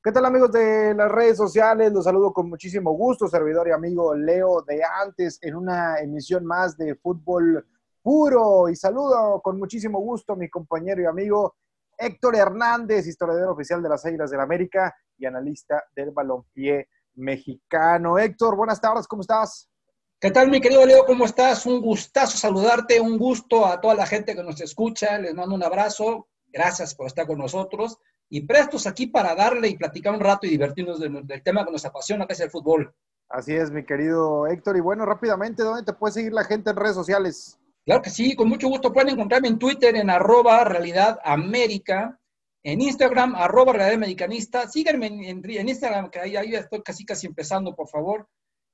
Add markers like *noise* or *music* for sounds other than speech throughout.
¿Qué tal amigos de las redes sociales? Los saludo con muchísimo gusto, servidor y amigo Leo de antes en una emisión más de fútbol puro y saludo con muchísimo gusto a mi compañero y amigo Héctor Hernández, historiador oficial de las Águilas del la América y analista del balompié mexicano. Héctor, buenas tardes, ¿cómo estás? ¿Qué tal, mi querido Leo? ¿Cómo estás? Un gustazo saludarte, un gusto a toda la gente que nos escucha. Les mando un abrazo. Gracias por estar con nosotros y prestos aquí para darle y platicar un rato y divertirnos del, tema que nos apasiona, que es el fútbol. Así es, mi querido Héctor. Y bueno, rápidamente, ¿dónde te puede seguir la gente en redes sociales? Claro que sí, con mucho gusto. Pueden encontrarme en Twitter en arroba realidad américa, en Instagram arroba realidad americanista. Síganme en, Instagram, que ahí, ahí estoy casi casi empezando, por favor.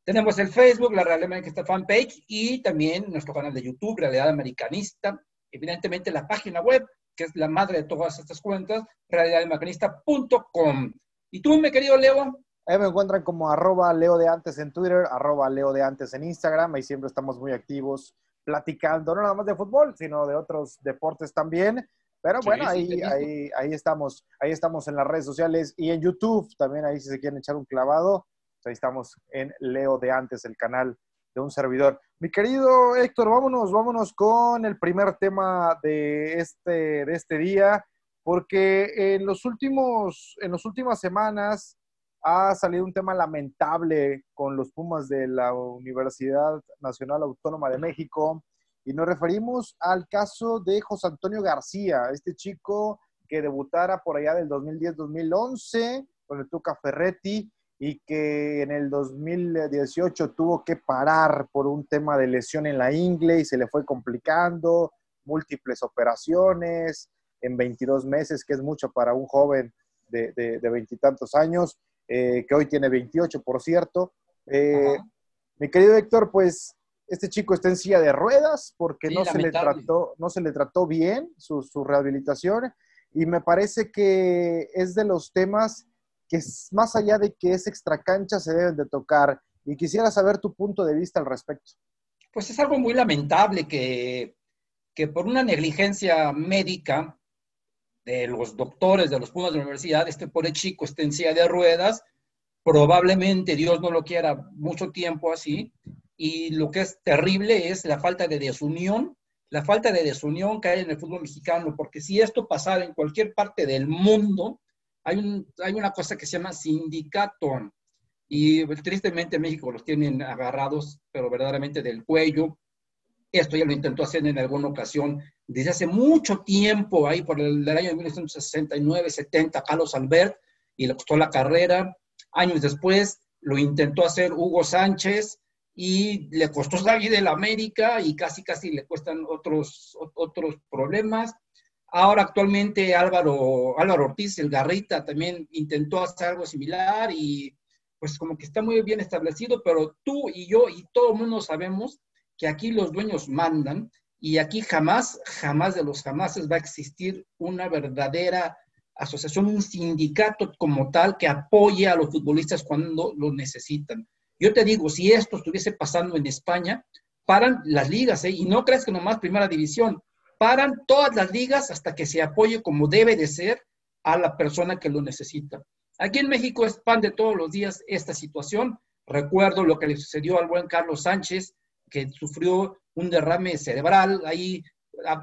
Tenemos el Facebook, la Realidad Americanista Fanpage y también nuestro canal de YouTube, Realidad Americanista. Evidentemente la página web que es la madre de todas estas cuentas, realidademacanista.com. ¿Y tú, mi querido Leo? Ahí me encuentran como arroba Leo de antes en Twitter, arroba Leo de antes en Instagram. Ahí siempre estamos muy activos platicando, no nada más de fútbol, sino de otros deportes también. Pero bueno, ahí, ahí, ahí estamos, ahí estamos en las redes sociales y en YouTube también, ahí si se quieren echar un clavado, pues ahí estamos en Leo de antes, el canal de un servidor. Mi querido Héctor, vámonos, vámonos con el primer tema de este, de este día, porque en los últimos, en las últimas semanas ha salido un tema lamentable con los Pumas de la Universidad Nacional Autónoma de México, y nos referimos al caso de José Antonio García, este chico que debutara por allá del 2010-2011 con el Tuca Ferretti y que en el 2018 tuvo que parar por un tema de lesión en la ingle y se le fue complicando, múltiples operaciones en 22 meses, que es mucho para un joven de veintitantos años, eh, que hoy tiene 28, por cierto. Eh, mi querido Héctor, pues este chico está en silla de ruedas porque no, se le trató, no se le trató bien su, su rehabilitación y me parece que es de los temas que es, más allá de que es extracancha se deben de tocar. Y quisiera saber tu punto de vista al respecto. Pues es algo muy lamentable que, que por una negligencia médica de los doctores de los Pumas de la universidad, este pobre chico esté en silla de ruedas, probablemente Dios no lo quiera mucho tiempo así, y lo que es terrible es la falta de desunión, la falta de desunión que hay en el fútbol mexicano, porque si esto pasara en cualquier parte del mundo, hay, un, hay una cosa que se llama sindicato y tristemente México los tienen agarrados, pero verdaderamente del cuello. Esto ya lo intentó hacer en alguna ocasión desde hace mucho tiempo, ahí por el, año de 1969-70, Carlos Albert, y le costó la carrera. Años después lo intentó hacer Hugo Sánchez y le costó salir del América y casi, casi le cuestan otros, otros problemas. Ahora actualmente Álvaro, Álvaro Ortiz, el Garrita, también intentó hacer algo similar y pues como que está muy bien establecido, pero tú y yo y todo el mundo sabemos que aquí los dueños mandan y aquí jamás, jamás de los jamases va a existir una verdadera asociación, un sindicato como tal que apoye a los futbolistas cuando lo necesitan. Yo te digo, si esto estuviese pasando en España, paran las ligas, ¿eh? y no crees que nomás primera división, paran todas las ligas hasta que se apoye como debe de ser a la persona que lo necesita. Aquí en México es pan de todos los días esta situación. Recuerdo lo que le sucedió al buen Carlos Sánchez, que sufrió un derrame cerebral ahí,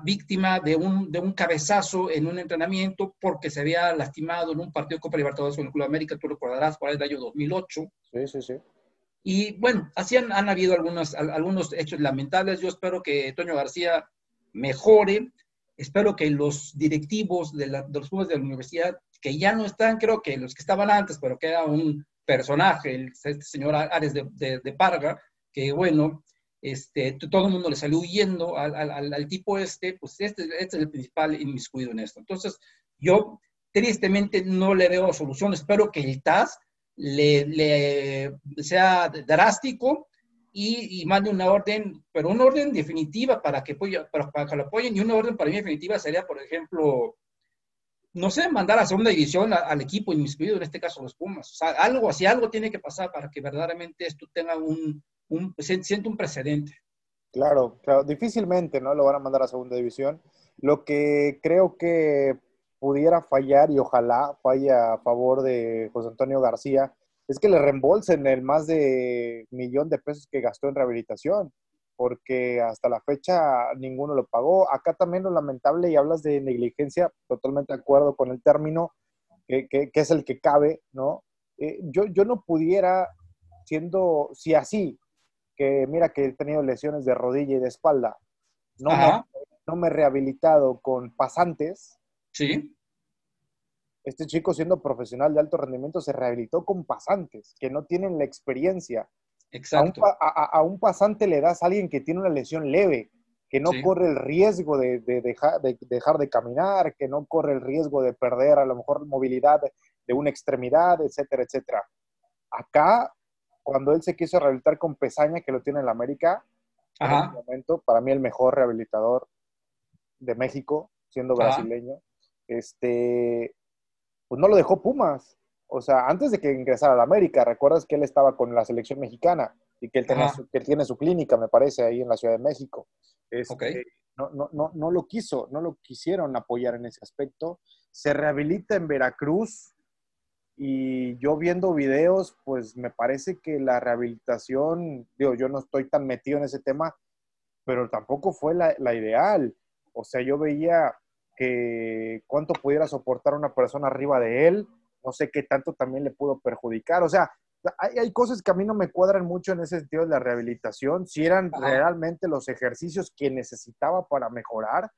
víctima de un, de un cabezazo en un entrenamiento porque se había lastimado en un partido de Copa Libertadores con el Club América, tú recordarás, por el año 2008. Sí, sí, sí. Y bueno, así han, han habido algunos, algunos hechos lamentables. Yo espero que Toño García mejore. Espero que los directivos de, los clubes de la universidad, que ya no están, creo que los que estaban antes, pero que era un personaje, el, este señor Ares de, Parga, que bueno, este, todo el mundo le salió huyendo al, al, tipo este, pues este, este, es el principal inmiscuido en esto. Entonces, yo tristemente no le veo solución. Espero que el TAS le sea drástico y, mande una orden, pero una orden definitiva para que, para, para que lo apoyen y una orden para mí definitiva sería, por ejemplo, no sé, mandar a segunda división al equipo inmiscuido, en este caso los Pumas. O sea, algo así, algo tiene que pasar para que verdaderamente esto tenga un, un siente un precedente. Claro, claro, difícilmente, ¿no? Lo van a mandar a segunda división. Lo que creo que pudiera fallar y ojalá falle a favor de José Antonio García, es que le reembolsen el más de millón de pesos que gastó en rehabilitación, porque hasta la fecha ninguno lo pagó. Acá también lo lamentable, y hablas de negligencia, totalmente de acuerdo con el término, que, es el que cabe, ¿no? Eh, yo, yo no pudiera, siendo, si así, que mira que he tenido lesiones de rodilla y de espalda, no, me, no me he rehabilitado con pasantes. Sí. Este chico, siendo profesional de alto rendimiento, se rehabilitó con pasantes que no tienen la experiencia. Exacto. A un, pasante le das a alguien que tiene una lesión leve, que no corre el riesgo de, dejar, de, dejar, de, caminar, que no corre el riesgo de perder a lo mejor movilidad de una extremidad, etcétera, etcétera. Acá, cuando él se quiso rehabilitar con Pesaña, que lo tiene en la América, en este momento, para mí el mejor rehabilitador de México, siendo brasileño, este, pues no lo dejó Pumas. O sea, antes de que ingresara a la América, recuerdas que él estaba con la selección mexicana y que él, tiene su clínica, me parece, ahí en la Ciudad de México. Este, no, no, no, no lo quiso, no lo quisieron apoyar en ese aspecto. Se rehabilita en Veracruz y yo viendo videos, pues me parece que la rehabilitación, digo, yo no estoy tan metido en ese tema, pero tampoco fue la, la ideal. O sea, yo veía que cuánto pudiera soportar una persona arriba de él, no sé qué tanto también le pudo perjudicar. O sea, hay, cosas que a mí no me cuadran mucho en ese sentido de la rehabilitación, si eran realmente los ejercicios que necesitaba para mejorar,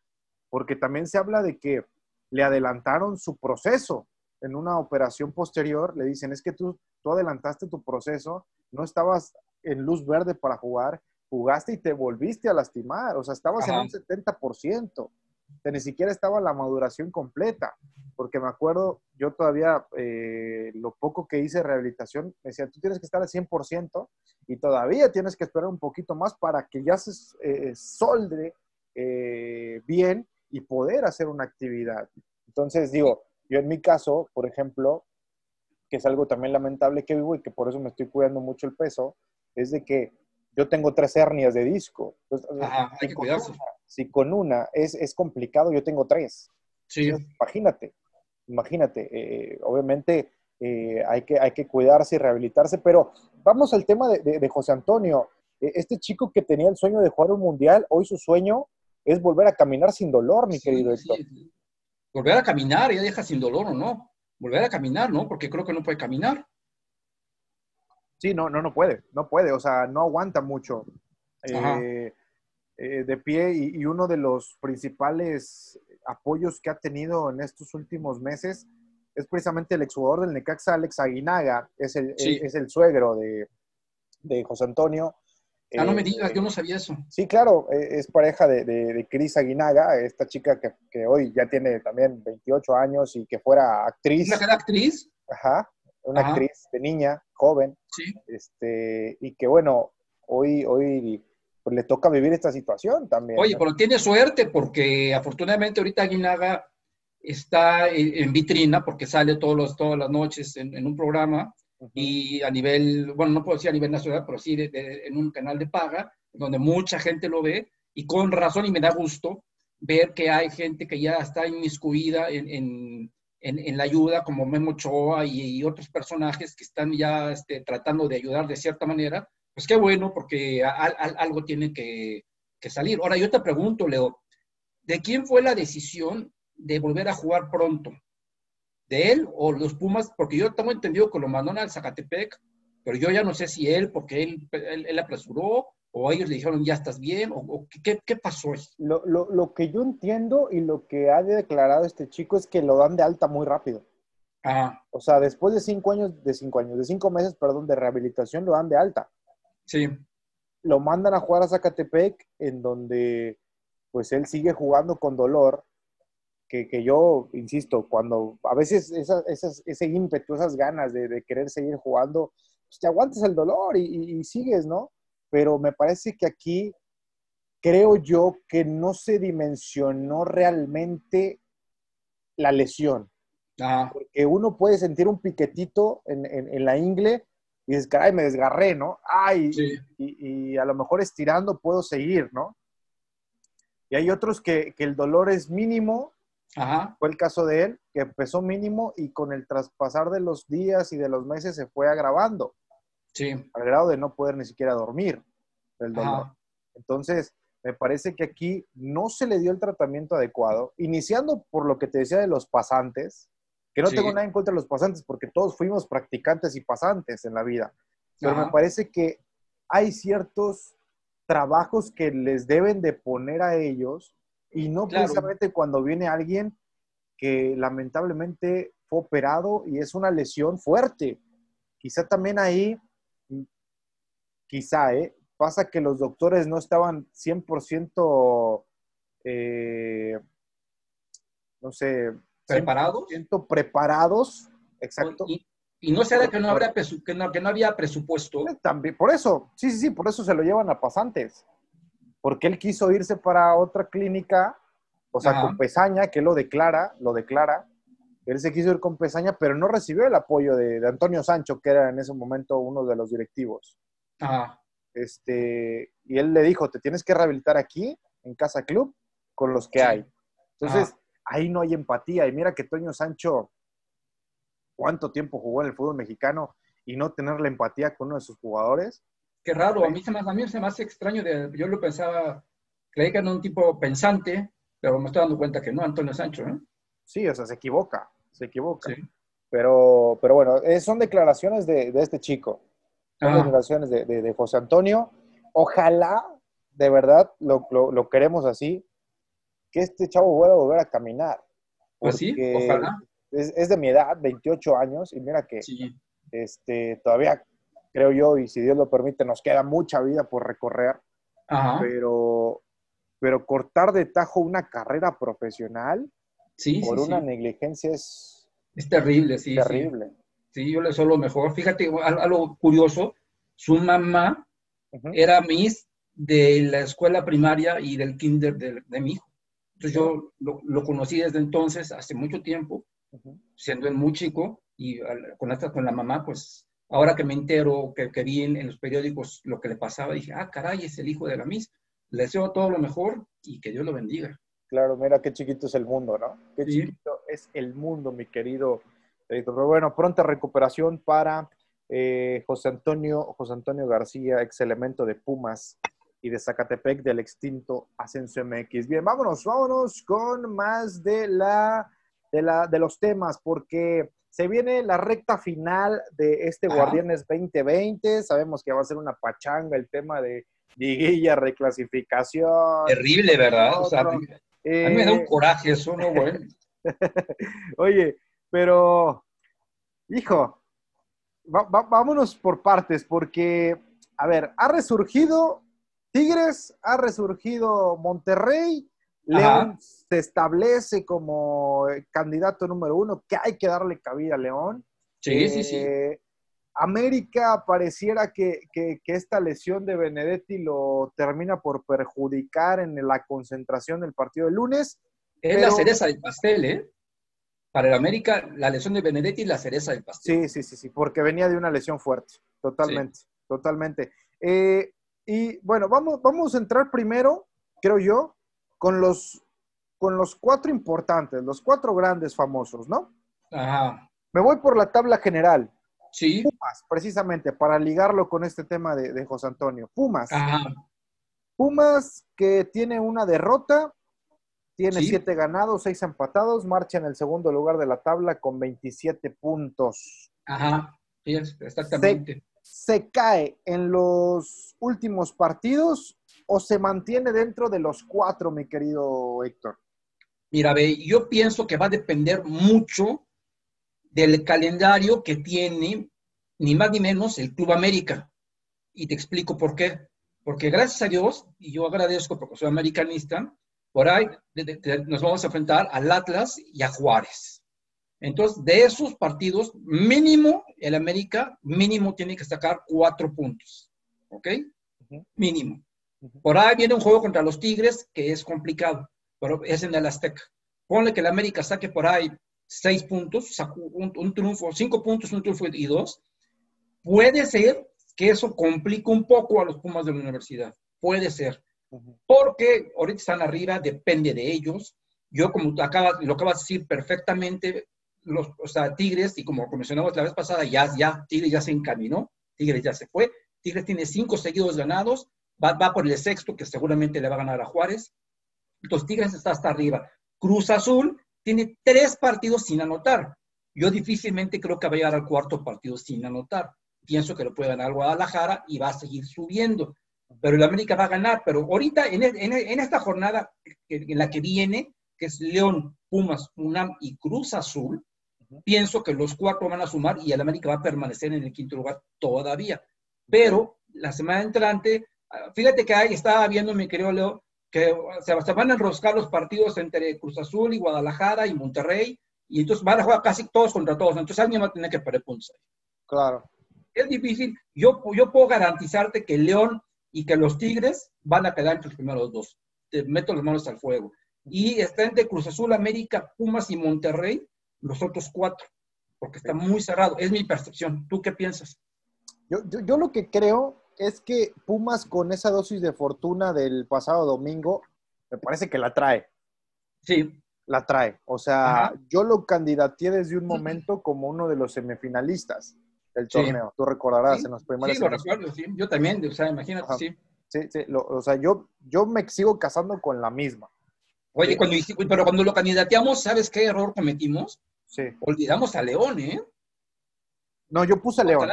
porque también se habla de que le adelantaron su proceso. En una operación posterior, le dicen, es que tú, tú adelantaste tu proceso, no estabas en luz verde para jugar, jugaste y te volviste a lastimar, o sea, estabas en un 70% ni siquiera estaba la maduración completa, porque me acuerdo, yo todavía, eh, lo poco que hice rehabilitación, me decían, tú tienes que estar al 100% y todavía tienes que esperar un poquito más para que ya se eh, solde eh, bien y poder hacer una actividad. Entonces, digo, yo en mi caso, por ejemplo, que es algo también lamentable que vivo y que por eso me estoy cuidando mucho el peso, es de que yo tengo tres hernias de disco. hay que cuidarse si con una es, es complicado, yo tengo tres. Sí. imagínate, imagínate. Eh, obviamente eh, hay, que, hay que cuidarse y rehabilitarse, pero vamos al tema de, de, José Antonio. E, este chico que tenía el sueño de jugar un mundial, hoy su sueño es volver a caminar sin dolor, mi querido Héctor. Volver a caminar, ya deja sin dolor o no. Volver a caminar, ¿no? Porque creo que no puede caminar. Sí, no, no, no puede, no puede, o sea, no aguanta mucho. Eh, eh, de pie y, uno de los principales apoyos que ha tenido en estos últimos meses es precisamente el exjugador del Necaxa, Alex Aguinaga, es el, es el suegro de, José Antonio. Ah, no me eh, digas, yo no sabía eso. Sí, claro, e, es pareja de, de, Cris Aguinaga, esta chica que, hoy ya tiene también 28 años y que fuera actriz. ¿Una actriz? Ajá, una actriz de niña, joven. Sí. Este, y que bueno, hoy, hoy pues le toca vivir esta situación también. Oye, pero tiene suerte porque afortunadamente ahorita Aguinaga está en, vitrina porque sale todos los, todas las noches en, un programa y a nivel, bueno, no puedo decir a nivel nacional, pero sí en un canal de paga, donde mucha gente lo ve y con razón y me da gusto ver que hay gente que ya está inmiscuida en, en la ayuda, como Memo Choa y, otros personajes que están ya este, tratando de ayudar de cierta manera, pues qué bueno, porque algo tiene que, salir. Ahora yo te pregunto, Leo, ¿de quién fue la decisión de volver a jugar pronto? ¿De él o los Pumas? Porque yo tengo entendido que lo mandaron al Zacatepec, pero yo ya no sé si él, porque él, él, apresuró, o ellos le dijeron, ya estás bien, o, ¿qué, qué, pasó. Lo, lo, lo, que yo entiendo y lo que ha declarado este chico es que lo dan de alta muy rápido. Ajá. O sea, después de cinco años, de cinco años, de cinco meses, perdón, de rehabilitación, lo dan de alta. Sí. Lo mandan a jugar a Zacatepec, en donde pues él sigue jugando con dolor, que, que yo, insisto, cuando a veces ese ímpetu, esas ganas de, querer seguir jugando, pues te aguantas el dolor y, sigues, ¿no? Pero me parece que aquí creo yo que no se dimensionó realmente la lesión. Porque uno puede sentir un piquetito en, en la ingle y dices, caray, me desgarré, ¿no? Ay, y, a lo mejor estirando puedo seguir, ¿no? Y hay otros que, el dolor es mínimo Fue el caso de él, que empezó mínimo y con el traspasar de los días y de los meses se fue agravando. Sí. Al grado de no poder ni siquiera dormir del dolor. Entonces, me parece que aquí no se le dio el tratamiento adecuado, iniciando por lo que te decía de los pasantes, que no tengo nada en contra de los pasantes, porque todos fuimos practicantes y pasantes en la vida. Pero me parece que hay ciertos trabajos que les deben de poner a ellos y no precisamente cuando viene alguien que lamentablemente fue operado y es una lesión fuerte. Quizá también ahí, quizá, ¿eh? pasa que los doctores no estaban 100%, eh, no sé, preparados. preparados, exacto. Y, no será que no, que, no, que no había presupuesto. Eh, también, por eso, sí, sí, sí, por eso se lo llevan a pasantes. Porque él quiso irse para otra clínica, o sea, con Pesaña, que lo declara, lo declara. Él se quiso ir con Pesaña, pero no recibió el apoyo de, de Antonio Sancho, que era en ese momento uno de los directivos. Ajá. Este, y él le dijo, te tienes que rehabilitar aquí, en Casa Club, con los que hay. Entonces, ahí no hay empatía. Y mira que Toño Sancho, cuánto tiempo jugó en el fútbol mexicano y no tener la empatía con uno de sus jugadores. Qué raro, a mí se me, a mí se me hace extraño. De, yo lo pensaba, creí que era un tipo pensante, pero me estoy dando cuenta que no, Antonio Sancho. ¿eh? Sí, o sea, se equivoca, se equivoca. Pero, pero bueno, eh, son declaraciones de, de este chico. Son declaraciones de, de, José Antonio. Ojalá, de verdad, lo, lo, queremos así, que este chavo vuelva a volver a caminar. Pues sí, ojalá. Es, de mi edad, 28 años, y mira que este, todavía creo yo, y si Dios lo permite, nos queda mucha vida por recorrer. Pero, pero cortar de tajo una carrera profesional por una negligencia es... Es terrible, sí. Terrible. Sí, yo le deseo lo mejor. Fíjate, algo curioso, su mamá era Miss de la escuela primaria y del kinder de, mi hijo. Entonces yo lo, conocí desde entonces, hace mucho tiempo, siendo él muy chico, y con, esta, con la mamá, pues ahora que me entero, que, que vi en, los periódicos lo que le pasaba, dije, ah, caray, es el hijo de la Miss. Le deseo todo lo mejor y que Dios lo bendiga. Claro, mira qué chiquito es el mundo, ¿no? Qué chiquito es el mundo, mi querido pero bueno, pronta recuperación para eh, José, Antonio, José Antonio García, ex elemento de Pumas y de Zacatepec del extinto Ascenso MX. Bien, vámonos, vámonos con más de, la, de, la, de los temas, porque se viene la recta final de este Guardianes 2020. Sabemos que va a ser una pachanga el tema de liguilla, reclasificación. Terrible, ¿verdad? O sea, a mí me da un eh, coraje eso, ¿no, bueno? *laughs* Oye, pero, hijo, vámonos por partes, porque, a ver, ha resurgido Tigres, ha resurgido Monterrey, León se establece como candidato número uno, que hay que darle cabida a León. Sí, sí, sí. Eh, América pareciera que, que, esta lesión de Benedetti lo termina por perjudicar en la concentración del partido del lunes. Es la cereza del pastel, ¿eh? para el América, la lesión de Benedetti es la cereza del pastel. Sí, sí, sí, sí, porque venía de una lesión fuerte, totalmente, totalmente. Eh, y bueno, vamos, vamos a entrar primero, creo yo, con los, con los cuatro importantes, los cuatro grandes famosos, ¿no? Ajá. Me voy por la tabla general. Sí. Pumas, precisamente, para ligarlo con este tema de, de José Antonio. Pumas. Ajá. Pumas que tiene una derrota, tiene siete ganados, seis empatados, marcha en el segundo lugar de la tabla con 27 puntos. Ajá, sí, exactamente. Se, cae en los últimos partidos o se mantiene dentro de los cuatro, mi querido Héctor? Mira, ve, yo pienso que va a depender mucho del calendario que tiene, ni más ni menos, el Club América. Y te explico por qué. Porque gracias a Dios, y yo agradezco porque soy americanista, por ahí nos vamos a enfrentar al Atlas y a Juárez. Entonces, de esos partidos, mínimo, el América, mínimo tiene que sacar cuatro puntos. ¿Ok? Mínimo. Por ahí viene un juego contra los Tigres que es complicado, pero es en el Azteca. Ponle que el América saque por ahí seis puntos, un, un triunfo, cinco puntos, un triunfo y dos. Puede ser que eso complique un poco a los Pumas de la universidad. Puede ser porque ahorita están arriba, depende de ellos. yo como acabas, lo acabas de decir perfectamente, los, o sea, Tigres, y como mencionamos la vez pasada, ya, ya Tigres ya se encaminó, Tigres ya se fue, Tigres tiene cinco seguidos ganados, va, va por el sexto, que seguramente le va a ganar a Juárez, entonces Tigres está hasta arriba. Cruz Azul tiene tres partidos sin anotar. Yo difícilmente creo que va a llegar al cuarto partido sin anotar. Pienso que lo puede ganar Guadalajara y va a seguir subiendo. Pero el América va a ganar. Pero ahorita, en, en esta jornada en la que viene, que es León, Pumas, UNAM y Cruz Azul, pienso que los cuatro van a sumar y el América va a permanecer en el quinto lugar todavía. Pero la semana entrante, ah, fíjate que ahí estaba viendo, mi querido Leo, que se, van a enroscar los partidos entre Cruz Azul y Guadalajara y Monterrey, y entonces van a jugar casi todos contra todos. Entonces alguien va a tener que perder puntos. Claro. Es difícil. Yo, yo puedo garantizarte que León y que los Tigres van a quedar entre los primeros dos. Te meto las manos al fuego. Y está entre Cruz Azul, América, Pumas y Monterrey, los otros cuatro, porque está muy cerrado. Es mi percepción. ¿Tú qué piensas? Yo, yo, lo que creo es que Pumas con esa dosis de fortuna del pasado domingo, me parece que la trae. Sí. La trae. O sea, yo lo candidateé desde un momento como uno de los semifinalistas del torneo. Tú recordarás en los primeros. Sí, lo recuerdo, sí. Yo también, o sea, imagínate, sí. Sí, sí. o sea, yo, yo me sigo casando con la misma. Oye, cuando, pero cuando lo candidateamos, ¿sabes qué error cometimos? Sí. Olvidamos a León, ¿eh? No, yo puse a León.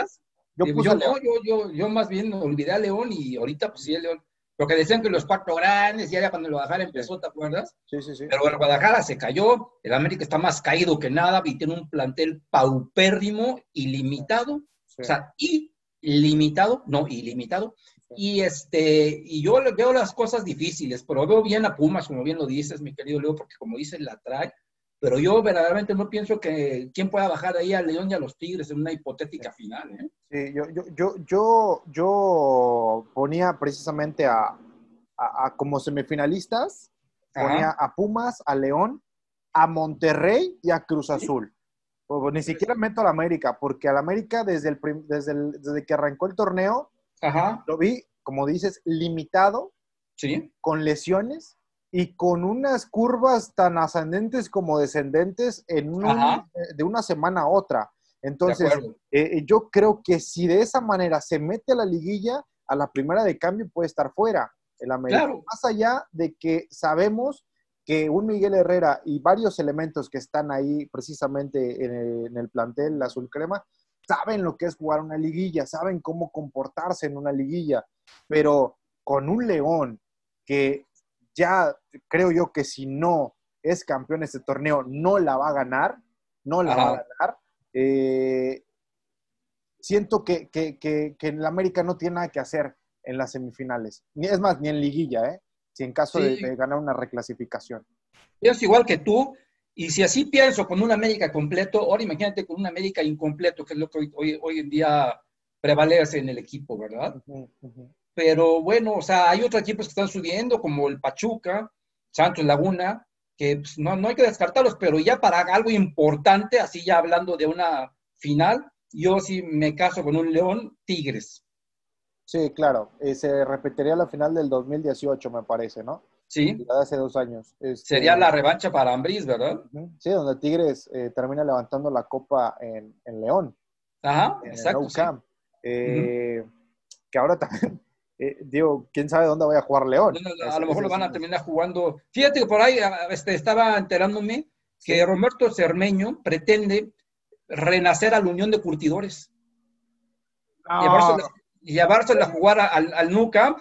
Yo, puse yo, a León. yo, yo, yo, más bien olvidé a León y ahorita pues sí, el León. Lo que decían que los cuatro grandes, ya era cuando el Guadalajara empezó, ¿te acuerdas? Sí, sí, sí. Pero el Guadalajara se cayó, el América está más caído que nada y tiene un plantel paupérrimo, ilimitado, o sea, ilimitado, no, ilimitado. Y, este, y yo veo las cosas difíciles, pero veo bien a Pumas, como bien lo dices, mi querido Leo, porque como dices, la trae. Pero yo verdaderamente no pienso que quién pueda bajar ahí al León y a los Tigres en una hipotética final. ¿eh? Sí, yo, yo, yo, yo, yo ponía precisamente a, a, como semifinalistas, ponía a Pumas, a León, a Monterrey y a Cruz Azul. Pues, ni siquiera meto a la América, porque al América desde, el, desde, desde que arrancó el torneo, lo vi, como dices, limitado, ¿Sí? con lesiones y con unas curvas tan ascendentes como descendentes en de una semana a otra. Entonces, eh, eh, yo creo que si de esa manera se mete a la liguilla, a la primera de cambio puede estar fuera. El América. Más allá de que sabemos que un Miguel Herrera y varios elementos que están ahí precisamente en el, en el plantel azul crema, saben lo que es jugar una liguilla, saben cómo comportarse en una liguilla, pero con un León que ya creo yo que si no es campeón de este torneo, no la va a ganar, no la va a ganar. Eh, siento que, que, que, en América no tiene nada que hacer en las semifinales. Ni, es más, ni en liguilla, ¿eh? Si en caso de, ganar una reclasificación. Es igual que tú, y si así pienso con un América completo, ahora imagínate con un América incompleto, que es lo que hoy, hoy, en día prevalece en el equipo, ¿verdad? Pero bueno, o sea, hay otros equipos que están subiendo, como el Pachuca, Santos Laguna, que pues, no, no hay que descartarlos, pero ya para algo importante, así ya hablando de una final, yo sí me caso con un León Tigres. Sí, claro. Eh, se repetiría la final del 2018, me parece, ¿no? Sí. de hace dos años. Este, Sería la revancha para Ambriz, ¿verdad? Sí, donde Tigres eh, termina levantando la copa en, León. Ajá, exacto. Eh, que ahora también eh, digo, quién sabe dónde vaya a jugar León. a lo mejor lo van a terminar jugando. Fíjate que por ahí este, estaba enterándome que Roberto Cermeño pretende renacer a la Unión de Curtidores. Ah. Llevársela, a jugar al, al NUCAM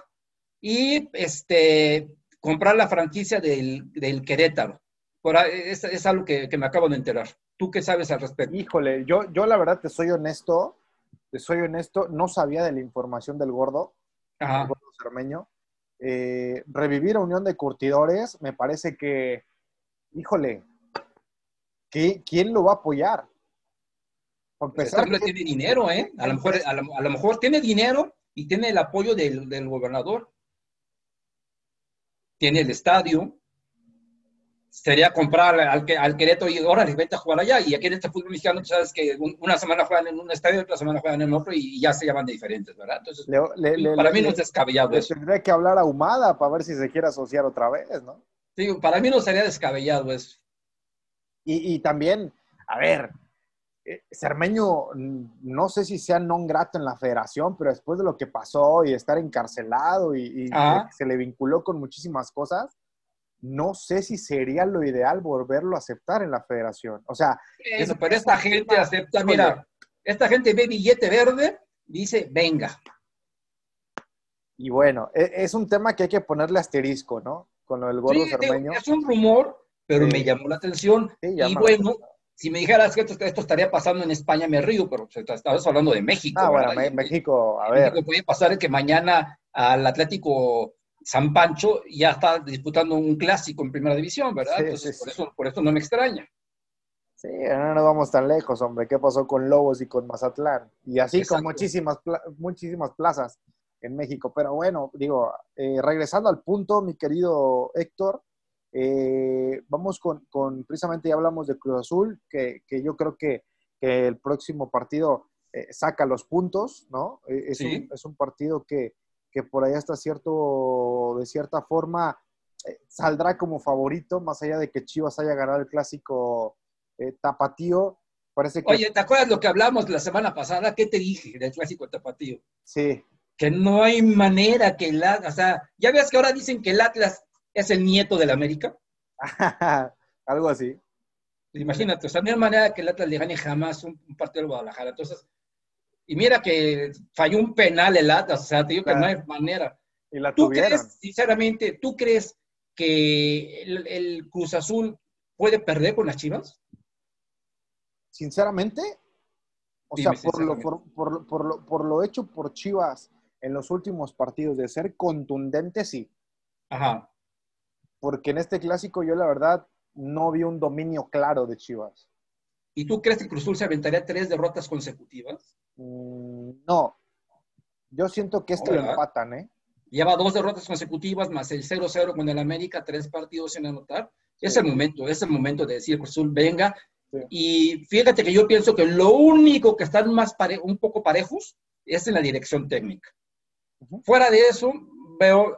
y este, comprar la franquicia del, del Querétaro. Por es, es, algo que, que, me acabo de enterar. ¿Tú qué sabes al respecto? Híjole, yo, yo la verdad te soy honesto, te soy honesto, no sabía de la información del gordo. Eh, revivir a Unión de Curtidores, me parece que, híjole, ¿quién lo va a apoyar? Por empezar, tiene dinero, ¿eh? A lo, mejor, a, lo, mejor tiene dinero y tiene el apoyo del, del gobernador. Tiene el estadio, sería comprar al, al Querétaro y ahora les vete a jugar allá. Y aquí en este fútbol mexicano, tú sabes que una semana juegan en un estadio, otra semana juegan en otro y ya se llaman de diferentes, ¿verdad? Entonces, para mí no es descabellado eso. Tendría que hablar a Humada para ver si se quiere asociar otra vez, ¿no? Sí, para mí no sería descabellado eso. Y, también, a ver, eh, Cermeño, no sé si sea non grato en la federación, pero después de lo que pasó y estar encarcelado y, y se le vinculó con muchísimas cosas, no sé si sería lo ideal volverlo a aceptar en la federación. O sea, eso, pero esta gente acepta, mira, esta gente ve billete verde, dice, venga. Y bueno, e, es un tema que hay que ponerle asterisco, ¿no? Con lo del gordo sí, Es un rumor, pero me llamó la atención. y bueno, si me dijeras que esto, estaría pasando en España, me río, pero estabas hablando de México. Ah, bueno, México, a ver. México puede pasar que mañana al Atlético San Pancho ya está disputando un clásico en primera división, ¿verdad? Entonces, por, Eso, por eso no me extraña. Sí, no nos vamos tan lejos, hombre. ¿Qué pasó con Lobos y con Mazatlán? Y así con muchísimas, muchísimas plazas en México. Pero bueno, digo, eh, regresando al punto, mi querido Héctor, eh, vamos con, con, precisamente ya hablamos de Cruz Azul, que, que yo creo que, que, el próximo partido eh, saca los puntos, ¿no? Es, un, es un partido que, que por ahí hasta cierto, de cierta forma, saldrá como favorito, más allá de que Chivas haya ganado el clásico eh, tapatío. Parece que... Oye, ¿te acuerdas lo que hablamos la semana pasada? ¿Qué te dije del clásico tapatío? Sí. Que no hay manera que el Atlas, o sea, ya ves que ahora dicen que el Atlas es el nieto del América. *laughs* Algo así. Imagínate, o sea, no hay manera que el Atlas le gane jamás un, partido al Guadalajara. Entonces, y mira que falló un penal el Atlas, o sea, te digo que no hay manera. Y la ¿Tú crees, sinceramente, tú crees que el Cruz Azul puede perder con las Chivas? Sinceramente, o sea, por lo, por, lo, hecho por Chivas en los últimos partidos, de ser contundente, sí. Ajá. Porque en este clásico yo la verdad no vi un dominio claro de Chivas. ¿Y tú crees que Cruzul se aventaría tres derrotas consecutivas? Mm, no. Yo siento que este lo empatan, ¿eh? Lleva dos derrotas consecutivas más el 0-0 con el América, tres partidos sin anotar. Es el momento, es el momento de decir, Cruzul, venga, y fíjate que yo pienso que lo único que están más un poco parejos es en la dirección técnica. Fuera de eso, veo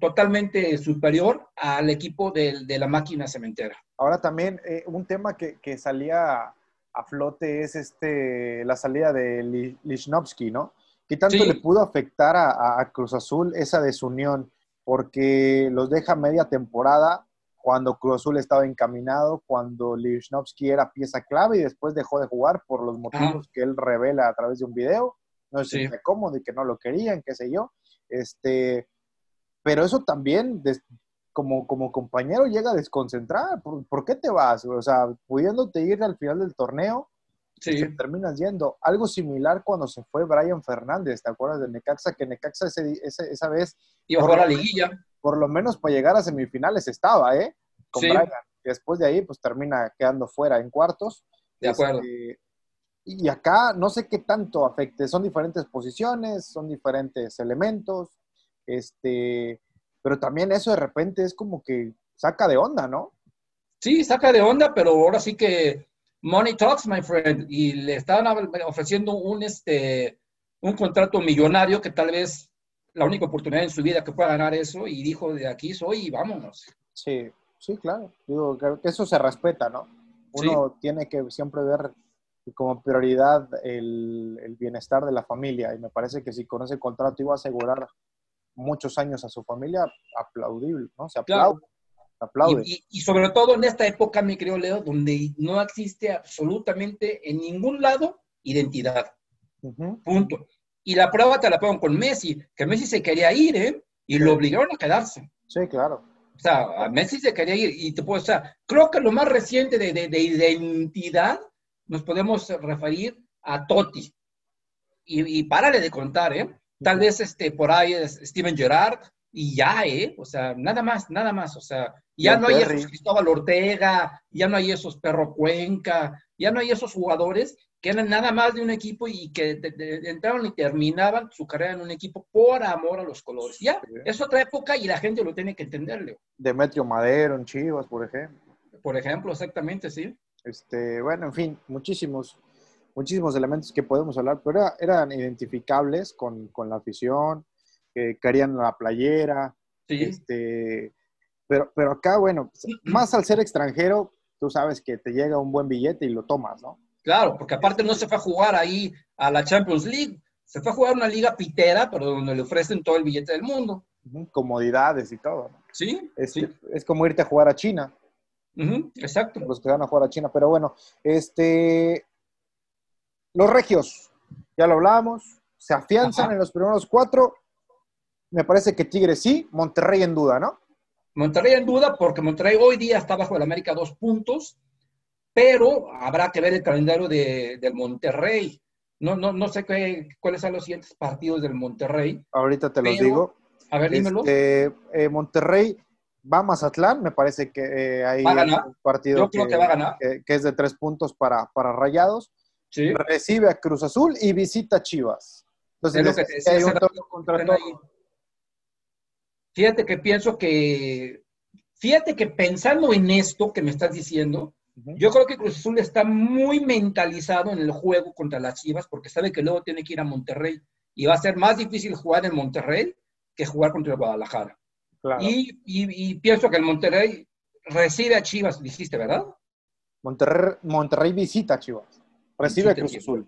totalmente superior al equipo de, de la máquina cementera. Ahora también eh, un tema que, que, salía a flote es este, la salida de Lichnowsky, ¿no? ¿Qué tanto le pudo afectar a, a Cruz Azul esa desunión? Porque los deja media temporada cuando Cruz Azul estaba encaminado, cuando Lichnowsky era pieza clave y después dejó de jugar por los motivos que él revela a través de un video. No sé si cómodo y que no lo querían, qué sé yo. Este, pero eso también, como, como compañero, llega a desconcentrar. ¿Por, qué te vas? O sea, pudiéndote ir al final del torneo, sí. terminas yendo. Algo similar cuando se fue Brian Fernández, ¿te acuerdas de Necaxa? Que Necaxa esa vez... Iba a jugar a la liguilla por lo menos para llegar a semifinales estaba, ¿eh? Con Brian. después de ahí, pues termina quedando fuera en cuartos. De acuerdo. Este, y acá no sé qué tanto afecte. Son diferentes posiciones, son diferentes elementos. Este, pero también eso de repente es como que saca de onda, ¿no? Sí, saca de onda, pero ahora sí que money talks, my friend. Y le estaban ofreciendo un, este, un contrato millonario que tal vez la única oportunidad en su vida que pueda ganar eso y dijo, de aquí soy y vámonos. Sí, sí, claro. Digo, que eso se respeta, ¿no? Uno tiene que siempre ver como prioridad el, bienestar de la familia y me parece que si con ese contrato iba a asegurar muchos años a su familia, aplaudible, ¿no? Se aplaude. aplaude. Y, sobre todo en esta época, mi querido Leo, donde no existe absolutamente en ningún lado identidad. Punto. Y la prueba te la pongo con Messi, que Messi se quería ir, ¿eh? Y lo obligaron a quedarse. Sí, claro. O sea, Messi se quería ir. Y te puedo, o sea, creo que lo más reciente de, de, identidad nos podemos referir a Totti. Y, y párale de contar, ¿eh? Tal vez este, por ahí es Steven Gerrard y ya, ¿eh? O sea, nada más, nada más. O sea, ya no hay esos Cristóbal Ortega, ya no hay esos Perro Cuenca, ya no hay esos jugadores que eran nada más de un equipo y que entraron y terminaban su carrera en un equipo por amor a los colores. Ya, es otra época y la gente lo tiene que entender, Leo. Demetrio Madero en Chivas, por ejemplo. Por ejemplo, exactamente, sí. Este, bueno, en fin, muchísimos, muchísimos elementos que podemos hablar, pero eran identificables con, con, la afición, que querían la playera, este, Pero, pero acá, bueno, *clears throat* más al ser extranjero, tú sabes que te llega un buen billete y lo tomas, ¿no? Claro, porque aparte no se fue a jugar ahí a la Champions League, se fue a jugar una liga pitera, pero donde le ofrecen todo el billete del mundo. Comodidades y todo. Sí es, sí. es como irte a jugar a China. exacto. Los que van a jugar a China. Pero bueno, este. Los regios, ya lo hablábamos, se afianzan en los primeros cuatro. Me parece que Tigres sí, Monterrey en duda, ¿no? Monterrey en duda porque Monterrey hoy día está bajo el América dos puntos, pero habrá que ver el calendario de, del Monterrey. No, no, no sé qué, cuáles son los siguientes partidos del Monterrey. Ahorita te los digo. A ver, dímelo. Este, eh, Monterrey va a Mazatlán, me parece que eh, hay un partido que, va a ganar. Que, es de tres puntos para, para Rayados. Sí. Recibe a Cruz Azul y visita a Chivas. Entonces, es lo que te decía, hay un contra todo. Fíjate que pienso que, fíjate que pensando en esto que me estás diciendo, yo creo que Cruz Azul está muy mentalizado en el juego contra las Chivas porque sabe que luego tiene que ir a Monterrey y va a ser más difícil jugar en Monterrey que jugar contra el Guadalajara. Claro. Y, y- y pienso que el Monterrey recibe a Chivas, dijiste, ¿verdad? Monterrey, Monterrey visita a Chivas. Recibe a Cruz. Azul.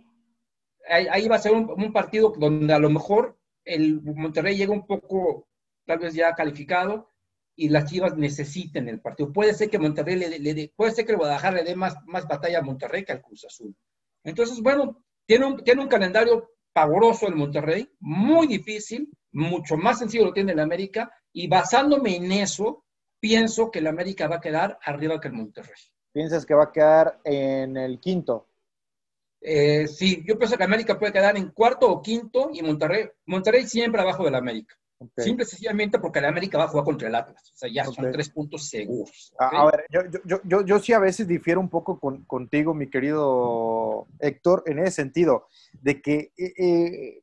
Ahí, ahí va a ser un, un partido donde a lo mejor el Monterrey llega un poco, tal vez ya calificado, y las Chivas necesiten el partido. Puede ser que Monterrey le, dé- le puede ser que el Guadalajara le dé más, más batalla a Monterrey que al Cruz Azul. Entonces, bueno, tiene un, tiene un calendario pavoroso el Monterrey, muy difícil, mucho más sencillo lo tiene el América, y basándome en eso, pienso que el América va a quedar arriba que el Monterrey. Piensas que va a quedar en el quinto. Eh, sí, yo pienso que América puede quedar en cuarto o quinto y Monterrey, Monterrey siempre abajo del América. Ok. Simple y sencillamente porque el América va a jugar contra el Atlas. O sea, ya son tres puntos seguros. A, ver, yo, yo, yo, yo, yo sí a veces difiero un poco con- contigo, mi querido Héctor, en ese sentido, de que eh, eh,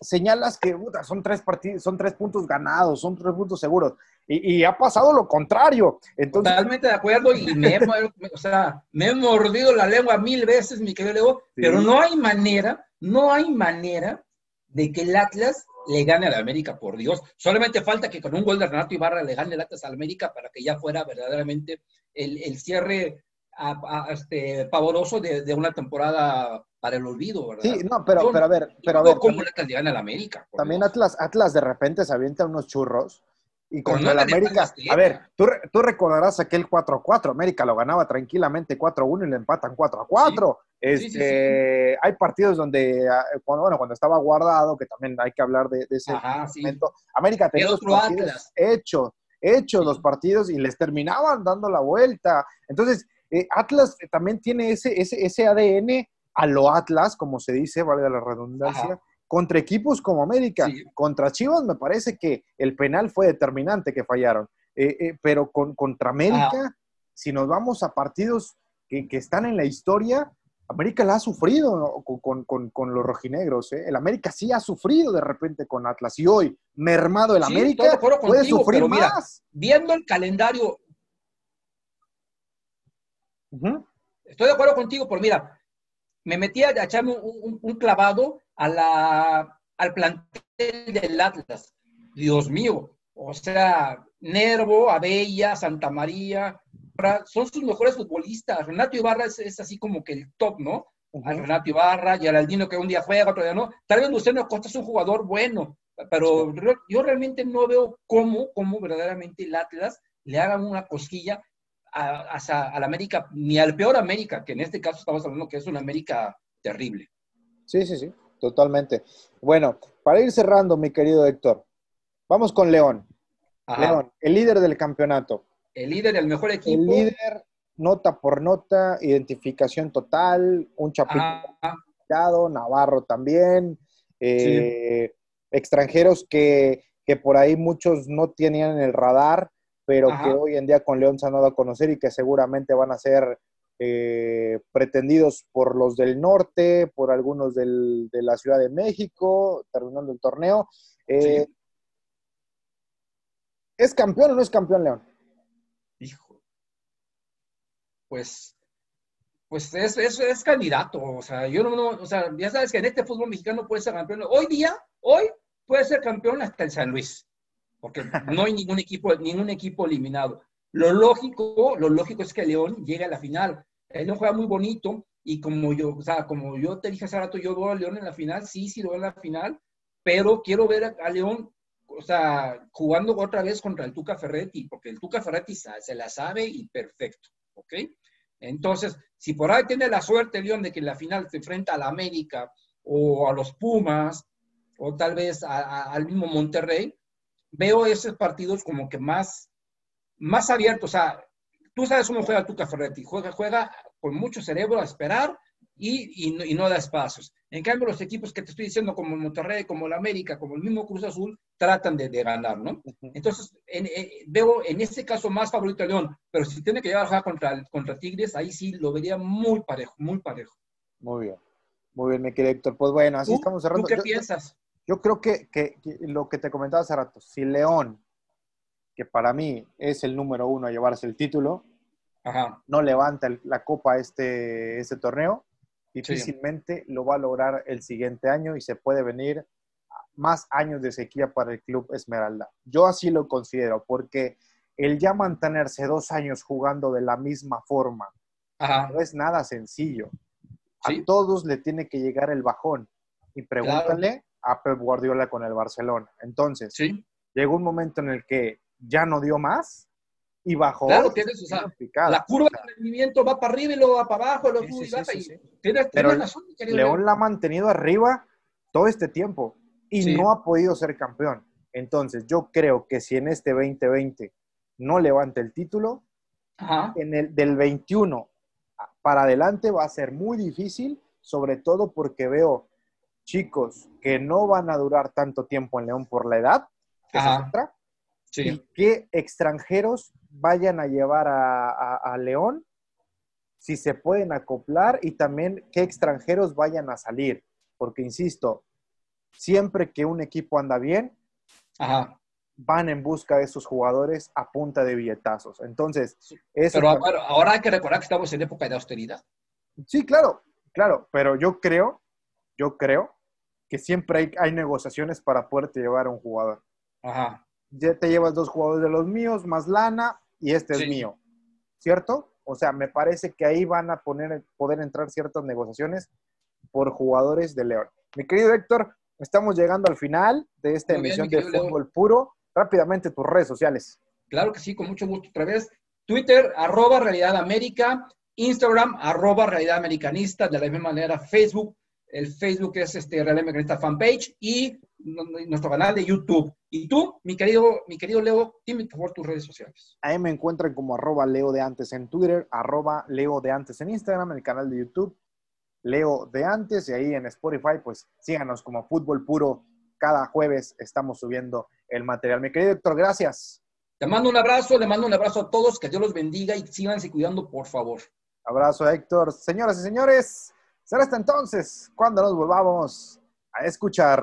señalas que puta, son, tres partidos, son tres puntos ganados, son tres puntos seguros, y, y ha pasado lo contrario. Entonces, Totalmente de acuerdo y me he, *laughs* o sea, me he mordido la lengua mil veces, mi querido Leo, Sí. pero no hay manera, no hay manera de que el Atlas le gane al América, por Dios. Solamente falta que con un gol de Renato Ibarra le gane el Atlas al América para que ya fuera verdaderamente el, el cierre a- a- este, pavoroso de, de una temporada para el olvido, ¿verdad? sí, no, pero, pero a ver, pero a ver, cómo le gana al América. también Dios. Atlas, Atlas de repente se avienta unos churros. Y contra el América, a ver, tú, tú recordarás aquel 4-4, América lo ganaba tranquilamente 4-1 y le empatan 4-4. Este, Sí, sí, sí. Hay partidos donde, ah, cuando, bueno, cuando estaba guardado, que también hay que hablar de, de ese Ajá, sí. momento, América tenía los partidos hechos, hechos Sí. los partidos y les terminaban dando la vuelta. Entonces, eh, Atlas también tiene ese, ese, ese ADN a lo Atlas, como se dice, valga la redundancia, Ajá. contra equipos como América. Sí. Contra Chivas me parece que el penal fue determinante que fallaron. Eh, eh, pero con, contra América, si nos vamos a partidos que, que están en la historia, América la ha sufrido ¿no? con, con- con- los rojinegros. ¿eh? El América sí ha sufrido de repente con Atlas. Y hoy, mermado el Sí, América, puede contigo, sufrir pero mira, más. Viendo el calendario, Estoy de acuerdo contigo, pero mira, me metí a echarme un, un- un clavado a la, al plantel del Atlas. Dios mío, o sea, Nervo, Abella, Santa María, son sus mejores futbolistas. Renato Ibarra es, es así como que el top, ¿no? A Renato Ibarra, Geraldino que un día juega, otro día no. Tal vez Luciano Acosta es un jugador bueno, pero yo realmente no veo cómo, cómo verdaderamente el Atlas le hagan una cosquilla a, a, al América, ni al peor América, que en este caso estamos hablando que es una América terrible. Sí, sí, sí, totalmente. Bueno, para ir cerrando, mi querido Héctor, vamos con León. Ajá. León, el líder del campeonato. El líder, el mejor equipo. El líder, nota por nota, identificación total, un chapito Navarro también, eh, extranjeros que, que por ahí muchos no tenían en el radar, pero Ajá. que hoy en día con León se han dado a conocer y que seguramente van a ser eh, pretendidos por los del norte, por algunos del- de la Ciudad de México, terminando el torneo. Eh, Sí. ¿Es campeón o no es campeón León? Hijo. Pues, pues es, es, es candidato. O sea, yo no, no, o sea, ya sabes que en este fútbol mexicano puede ser campeón. Hoy día, hoy puede ser campeón hasta el San Luis. Porque no hay ningún equipo, ningún equipo eliminado. Lo lógico, lo lógico es que León llegue a la final. Él no juega muy bonito y como yo, o sea, como yo te dije hace rato, yo veo a León en la final, sí, sí lo veo en la final, pero quiero ver a, León, o sea, jugando otra vez contra el Tuca Ferretti, porque el Tuca Ferretti se la sabe y perfecto. Entonces, si por ahí tiene la suerte León de que en la final se enfrenta a la América o a los Pumas o tal vez al mismo Monterrey, veo esos partidos como que más, más abiertos. O sea, tú sabes cómo juega Tuca Ferretti. Juega, juega con mucho cerebro a esperar y, y, no da espacios. En cambio, los equipos que te estoy diciendo, como Monterrey, como el América, como el mismo Cruz Azul, tratan de, de ganar, ¿no? Entonces, eh, veo en este caso más favorito a León, pero si tiene que llegar a jugar contra, contra Tigres, ahí sí lo vería muy parejo, muy parejo. Muy bien. Muy bien, mi querido Héctor. Pues bueno, así estamos cerrando. ¿Tú qué piensas? Yo creo que, lo que te comentaba hace rato, si León, que para mí es el número uno a llevarse el título, no levanta la copa este, este torneo, difícilmente lo va a lograr el siguiente año y se puede venir más años de sequía para el club Esmeralda. Yo así lo considero, porque el ya mantenerse dos años jugando de la misma forma no es nada sencillo. A todos le tiene que llegar el bajón. Y pregúntale a Pep Guardiola con el Barcelona. Entonces, llegó un momento en el que ya no dio más y bajó. Claro, tienes, o sea, la curva de rendimiento va para arriba y luego va para abajo, Pero León la ha mantenido arriba todo este tiempo y no ha podido ser campeón. Entonces, yo creo que si en este 2020 no levanta el título, en el del 21 para adelante va a ser muy difícil, sobre todo porque veo chicos que no van a durar tanto tiempo en León por la edad, que y que extranjeros vayan a llevar a, León, si se pueden acoplar, y también qué extranjeros vayan a salir, porque insisto, siempre que un equipo anda bien, van en busca de esos jugadores a punta de billetazos. Entonces, eso pero ahora hay que recordar que estamos en época de austeridad. Sí, claro, claro, pero yo creo, yo creo que siempre hay, negociaciones para poderte llevar a un jugador. Ajá. Ya te llevas dos jugadores de los míos, más lana, y este es mío. ¿Cierto? O sea, me parece que ahí van a poner, poder entrar ciertas negociaciones por jugadores de León. Mi querido Héctor, estamos llegando al final de esta emisión de Fútbol Puro. Rápidamente tus redes sociales. Claro que sí, con mucho gusto. Otra vez, Twitter, arroba Realidad América, Instagram, arroba Realidad Americanista, de la misma manera Facebook, el Facebook es este Real Americanista Fanpage y nuestro canal de YouTube. Y tú, mi querido, mi querido Leo, dime por favor tus redes sociales. Ahí me encuentran como arroba Leo de Antes en Twitter, arroba Leo de Antes en Instagram, el canal de YouTube, Leo de Antes, y ahí en Spotify, pues síganos como Fútbol Puro. Cada jueves estamos subiendo el material. Mi querido Héctor, gracias. Te mando un abrazo, le mando un abrazo a todos, que Dios los bendiga y síganse cuidando, por favor. Abrazo, Héctor. Señoras y señores, Será hasta entonces cuando nos volvamos a escuchar.